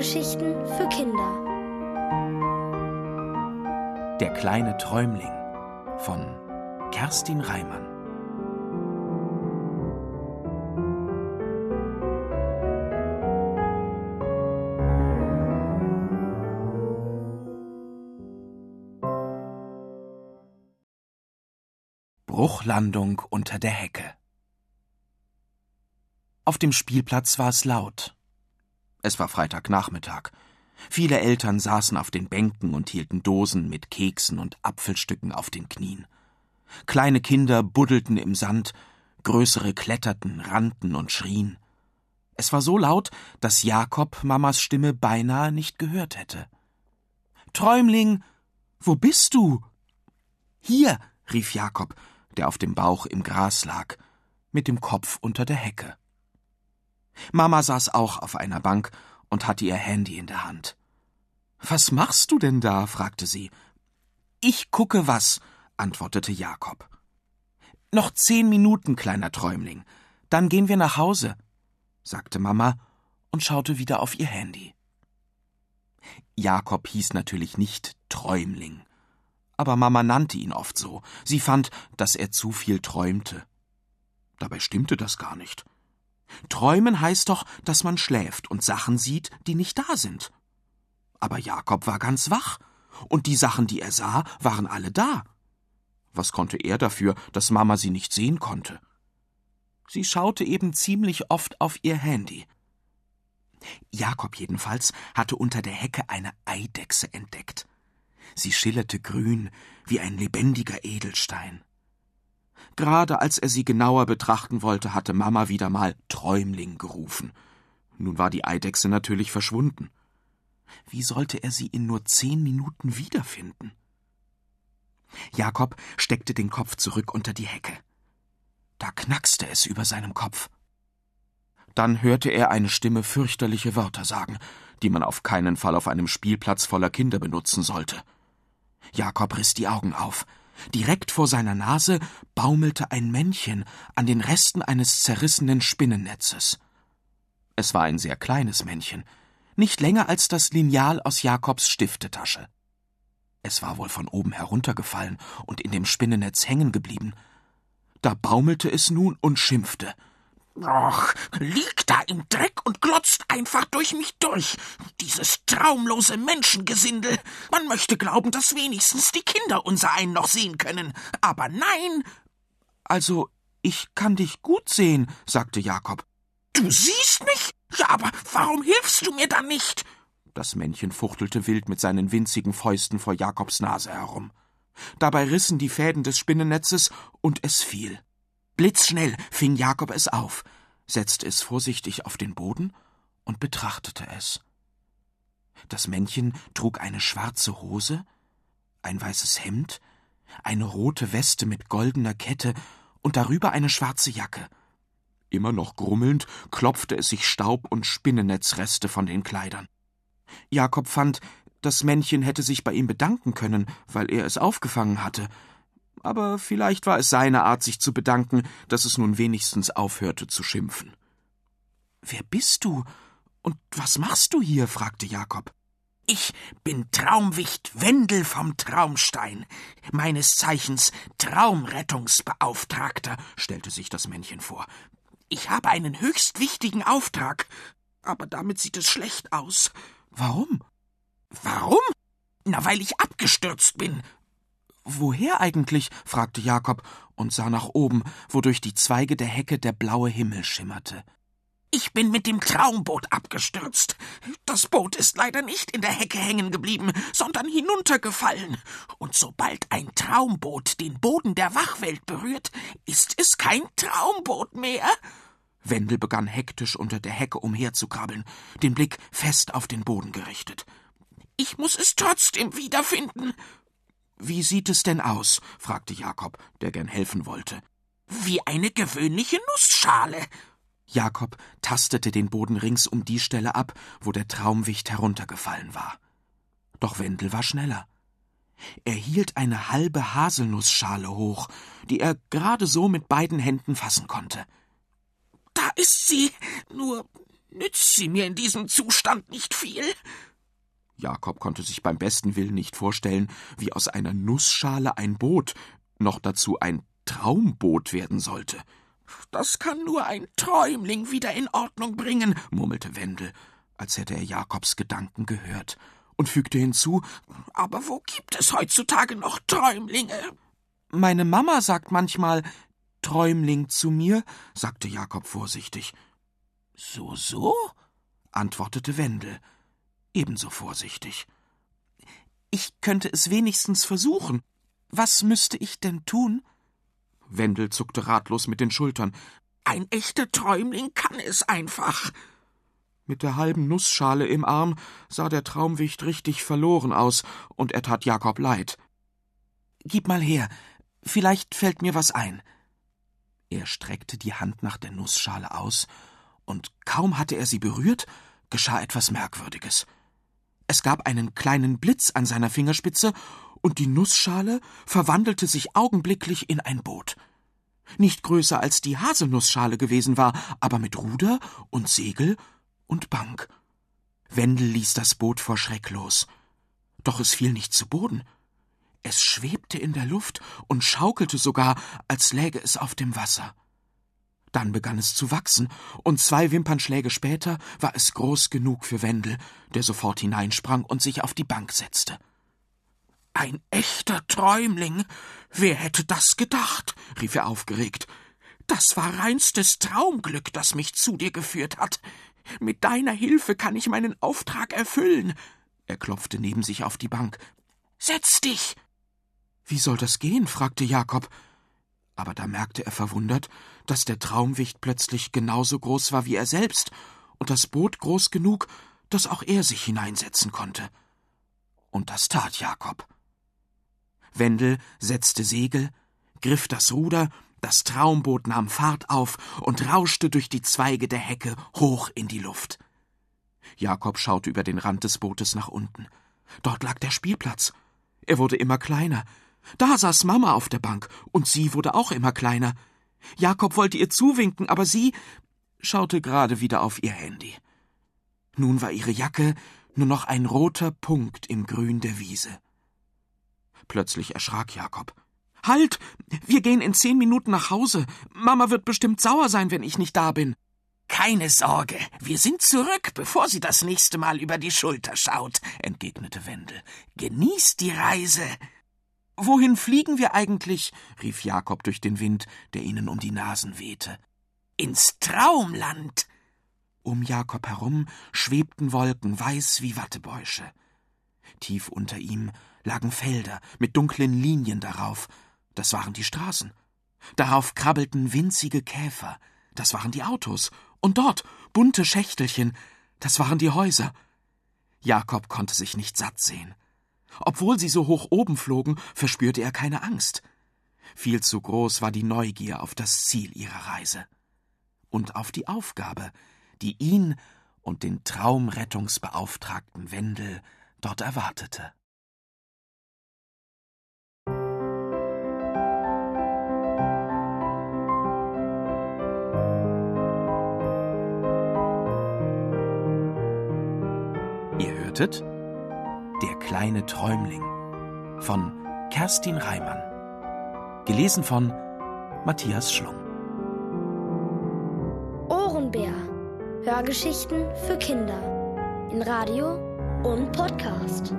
Hörgeschichten für Kinder. Der kleine Träumling von Kerstin Reimann. Bruchlandung unter der Hecke. Auf dem Spielplatz war es laut. Es war Freitagnachmittag. Viele Eltern saßen auf den Bänken und hielten Dosen mit Keksen und Apfelstücken auf den Knien. Kleine Kinder buddelten im Sand, größere kletterten, rannten und schrien. Es war so laut, dass Jakob Mamas Stimme beinahe nicht gehört hätte. Träumling, wo bist du? Hier, rief Jakob, der auf dem Bauch im Gras lag, mit dem Kopf unter der Hecke. Mama saß auch auf einer Bank und hatte ihr Handy in der Hand. Was machst du denn da? fragte sie. Ich gucke was, antwortete Jakob. Noch zehn Minuten, kleiner Träumling, dann gehen wir nach Hause, sagte Mama und schaute wieder auf ihr Handy. Jakob hieß natürlich nicht Träumling, aber Mama nannte ihn oft so. Sie fand, dass er zu viel träumte. Dabei stimmte das gar nicht. Träumen heißt doch, dass man schläft und Sachen sieht, die nicht da sind. Aber Jakob war ganz wach, und die Sachen, die er sah, waren alle da. Was konnte er dafür, dass Mama sie nicht sehen konnte? Sie schaute eben ziemlich oft auf ihr Handy. Jakob jedenfalls hatte unter der Hecke eine Eidechse entdeckt. Sie schillerte grün wie ein lebendiger Edelstein. Gerade als er sie genauer betrachten wollte, hatte Mama wieder mal Träumling gerufen. Nun war die Eidechse natürlich verschwunden. Wie sollte er sie in nur zehn Minuten wiederfinden? Jakob steckte den Kopf zurück unter die Hecke. Da knackste es über seinem Kopf. Dann hörte er eine Stimme fürchterliche Wörter sagen, die man auf keinen Fall auf einem Spielplatz voller Kinder benutzen sollte. Jakob riss die Augen auf. Direkt vor seiner Nase baumelte ein Männchen an den Resten eines zerrissenen Spinnennetzes. Es war ein sehr kleines Männchen, nicht länger als das Lineal aus Jakobs Stiftetasche. Es war wohl von oben heruntergefallen und in dem Spinnennetz hängen geblieben. Da baumelte es nun und schimpfte. Och, liegt da im Dreck und glotzt einfach durch mich durch. Dieses traumlose Menschengesindel. Man möchte glauben, dass wenigstens die Kinder unser einen noch sehen können. Aber nein. Also, ich kann dich gut sehen, sagte Jakob. Du siehst mich? Ja, aber warum hilfst du mir dann nicht? Das Männchen fuchtelte wild mit seinen winzigen Fäusten vor Jakobs Nase herum. Dabei rissen die Fäden des Spinnennetzes und es fiel. Blitzschnell fing Jakob es auf, setzte es vorsichtig auf den Boden und betrachtete es. Das Männchen trug eine schwarze Hose, ein weißes Hemd, eine rote Weste mit goldener Kette und darüber eine schwarze Jacke. Immer noch grummelnd klopfte es sich Staub und Spinnennetzreste von den Kleidern. Jakob fand, das Männchen hätte sich bei ihm bedanken können, weil er es aufgefangen hatte, aber vielleicht war es seine Art, sich zu bedanken, dass es nun wenigstens aufhörte zu schimpfen. Wer bist du? Und was machst du hier? fragte Jakob. Ich bin Traumwicht Wendel vom Traumstein, meines Zeichens Traumrettungsbeauftragter, stellte sich das Männchen vor. Ich habe einen höchst wichtigen Auftrag, aber damit sieht es schlecht aus. Warum? Warum? Na, weil ich abgestürzt bin, Woher eigentlich? fragte Jakob und sah nach oben, wo durch die Zweige der Hecke der blaue Himmel schimmerte. Ich bin mit dem Traumboot abgestürzt. Das Boot ist leider nicht in der Hecke hängen geblieben, sondern hinuntergefallen. Und sobald ein Traumboot den Boden der Wachwelt berührt, ist es kein Traumboot mehr. Wendel begann hektisch unter der Hecke umherzukrabbeln, den Blick fest auf den Boden gerichtet. Ich muss es trotzdem wiederfinden, wie sieht es denn aus? fragte Jakob, der gern helfen wollte. Wie eine gewöhnliche Nussschale. Jakob tastete den Boden rings um die Stelle ab, wo der Traumwicht heruntergefallen war. Doch Wendel war schneller. Er hielt eine halbe Haselnussschale hoch, die er gerade so mit beiden Händen fassen konnte. Da ist sie. Nur Nützt sie mir in diesem Zustand nicht viel? Jakob konnte sich beim besten Willen nicht vorstellen, wie aus einer Nussschale ein Boot, noch dazu ein Traumboot werden sollte. Das kann nur ein Träumling wieder in Ordnung bringen, murmelte Wendel, als hätte er Jakobs Gedanken gehört, und fügte hinzu Aber wo gibt es heutzutage noch Träumlinge? Meine Mama sagt manchmal Träumling zu mir, sagte Jakob vorsichtig. So, so? antwortete Wendel, ebenso vorsichtig. Ich könnte es wenigstens versuchen. Was müsste ich denn tun? Wendel zuckte ratlos mit den Schultern. Ein echter Träumling kann es einfach. Mit der halben Nussschale im Arm sah der Traumwicht richtig verloren aus, und er tat Jakob leid. Gib mal her, vielleicht fällt mir was ein. Er streckte die Hand nach der Nussschale aus, und kaum hatte er sie berührt, geschah etwas Merkwürdiges. Es gab einen kleinen Blitz an seiner Fingerspitze, und die Nussschale verwandelte sich augenblicklich in ein Boot. Nicht größer als die Haselnussschale gewesen war, aber mit Ruder und Segel und Bank. Wendel ließ das Boot vor Schreck los. Doch es fiel nicht zu Boden. Es schwebte in der Luft und schaukelte sogar, als läge es auf dem Wasser. Dann begann es zu wachsen, und zwei Wimpernschläge später war es groß genug für Wendel, der sofort hineinsprang und sich auf die Bank setzte. Ein echter Träumling. Wer hätte das gedacht? rief er aufgeregt. Das war reinstes Traumglück, das mich zu dir geführt hat. Mit deiner Hilfe kann ich meinen Auftrag erfüllen. Er klopfte neben sich auf die Bank. Setz dich. Wie soll das gehen? fragte Jakob. Aber da merkte er verwundert, dass der Traumwicht plötzlich genauso groß war wie er selbst und das Boot groß genug, dass auch er sich hineinsetzen konnte. Und das tat Jakob. Wendel setzte Segel, griff das Ruder, das Traumboot nahm Fahrt auf und rauschte durch die Zweige der Hecke hoch in die Luft. Jakob schaute über den Rand des Bootes nach unten. Dort lag der Spielplatz. Er wurde immer kleiner. Da saß Mama auf der Bank, und sie wurde auch immer kleiner. Jakob wollte ihr zuwinken, aber sie schaute gerade wieder auf ihr Handy. Nun war ihre Jacke nur noch ein roter Punkt im Grün der Wiese. Plötzlich erschrak Jakob. Halt! Wir gehen in zehn Minuten nach Hause. Mama wird bestimmt sauer sein, wenn ich nicht da bin. Keine Sorge, wir sind zurück, bevor sie das nächste Mal über die Schulter schaut, entgegnete Wendel. Genießt die Reise. Wohin fliegen wir eigentlich? rief Jakob durch den Wind, der ihnen um die Nasen wehte. Ins Traumland. Um Jakob herum schwebten Wolken weiß wie Wattebäusche. Tief unter ihm lagen Felder mit dunklen Linien darauf, das waren die Straßen. Darauf krabbelten winzige Käfer, das waren die Autos, und dort bunte Schächtelchen, das waren die Häuser. Jakob konnte sich nicht satt sehen. Obwohl sie so hoch oben flogen, verspürte er keine Angst. Viel zu groß war die Neugier auf das Ziel ihrer Reise und auf die Aufgabe, die ihn und den Traumrettungsbeauftragten Wendel dort erwartete. Ihr hörtet Der kleine Träumling von Kerstin Reimann. Gelesen von Matthias Schlung. Ohrenbär. Hörgeschichten für Kinder. In Radio und Podcast.